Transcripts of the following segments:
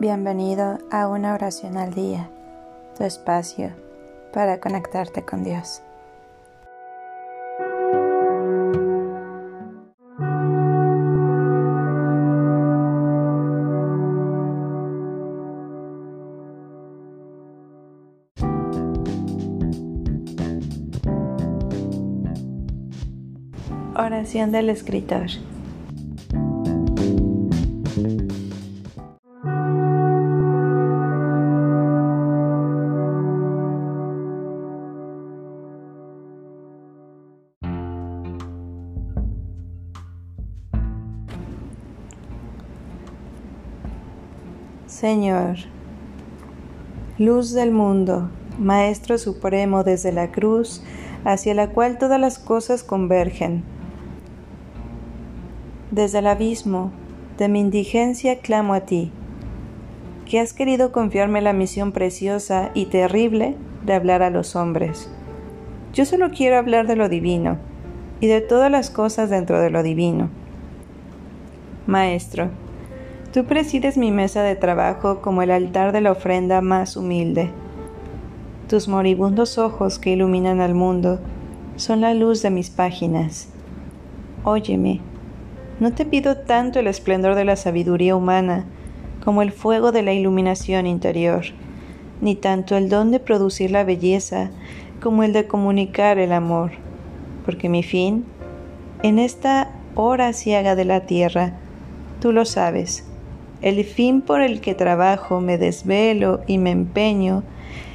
Bienvenido a una oración al día, tu espacio para conectarte con Dios. Oración del escritor. Señor, luz del mundo, Maestro Supremo desde la cruz, hacia la cual todas las cosas convergen. Desde el abismo de mi indigencia clamo a ti, que has querido confiarme la misión preciosa y terrible de hablar a los hombres. Yo solo quiero hablar de lo divino y de todas las cosas dentro de lo divino. Maestro, Tú presides mi mesa de trabajo como el altar de la ofrenda más humilde. Tus moribundos ojos que iluminan al mundo son la luz de mis páginas. Óyeme, no te pido tanto el esplendor de la sabiduría humana como el fuego de la iluminación interior, ni tanto el don de producir la belleza como el de comunicar el amor, porque mi fin, en esta hora ciega de la tierra, tú lo sabes, el fin por el que trabajo, me desvelo y me empeño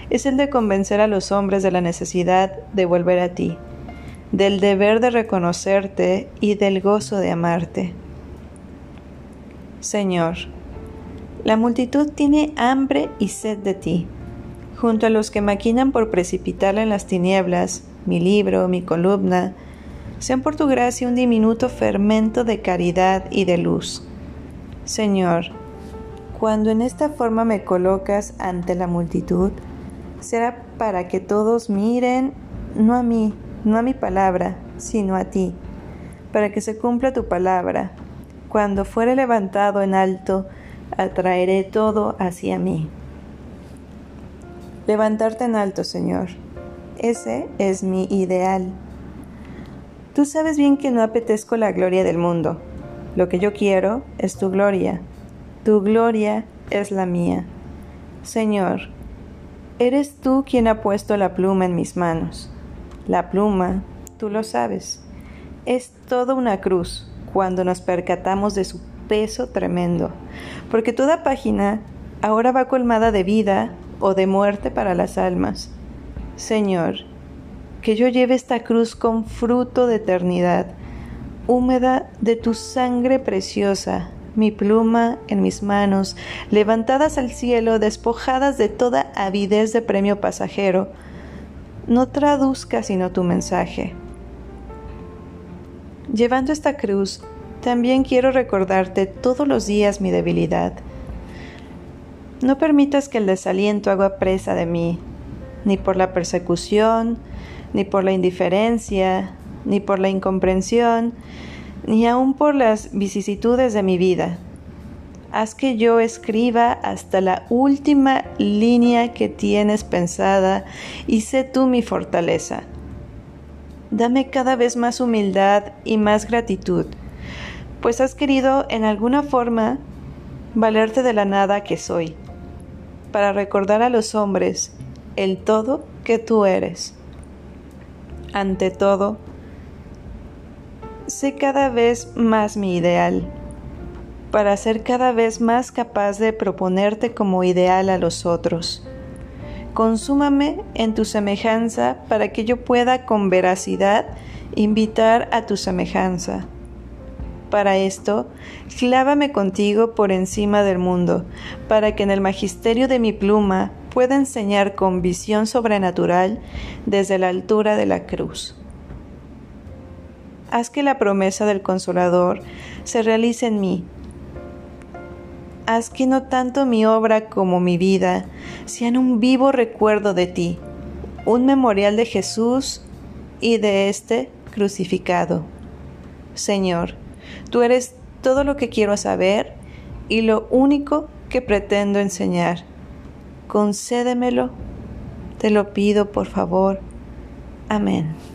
es el de convencer a los hombres de la necesidad de volver a ti, del deber de reconocerte y del gozo de amarte. Señor, la multitud tiene hambre y sed de ti, junto a los que maquinan por precipitarla en las tinieblas, mi libro, mi columna, sean por tu gracia un diminuto fermento de caridad y de luz Señor, cuando en esta forma me colocas ante la multitud, será para que todos miren no a mí, no a mi palabra, sino a ti, para que se cumpla tu palabra. Cuando fuere levantado en alto, atraeré todo hacia mí. Levantarte en alto, Señor. Ese es mi ideal. Tú sabes bien que no apetezco la gloria del mundo lo que yo quiero es tu gloria. Tu gloria es la mía. Señor, eres tú quien ha puesto la pluma en mis manos. La pluma, tú lo sabes, es toda una cruz cuando nos percatamos de su peso tremendo, porque toda página ahora va colmada de vida o de muerte para las almas. Señor, que yo lleve esta cruz con fruto de eternidad, húmeda de tu sangre preciosa, mi pluma en mis manos, levantadas al cielo, despojadas de toda avidez de premio pasajero, no traduzca sino tu mensaje. Llevando esta cruz, también quiero recordarte todos los días mi debilidad. No permitas que el desaliento haga presa de mí, ni por la persecución, ni por la indiferencia, ni por la incomprensión, ni aun por las vicisitudes de mi vida. Haz que yo escriba hasta la última línea que tienes pensada y sé tú mi fortaleza. Dame cada vez más humildad y más gratitud, pues has querido en alguna forma valerte de la nada que soy, para recordar a los hombres el todo que tú eres. Ante todo, sé cada vez más mi ideal, para ser cada vez más capaz de proponerte como ideal a los otros. Consúmame en tu semejanza para que yo pueda con veracidad invitar a tu semejanza. Para esto, clávame contigo por encima del mundo, para que en el magisterio de mi pluma pueda enseñar con visión sobrenatural desde la altura de la cruz haz que la promesa del consolador se realice en mí. Haz que no tanto mi obra como mi vida sean un vivo recuerdo de ti, un memorial de Jesús y de este crucificado. Señor, tú eres todo lo que quiero saber y lo único que pretendo enseñar. Concédemelo, te lo pido por favor. Amén.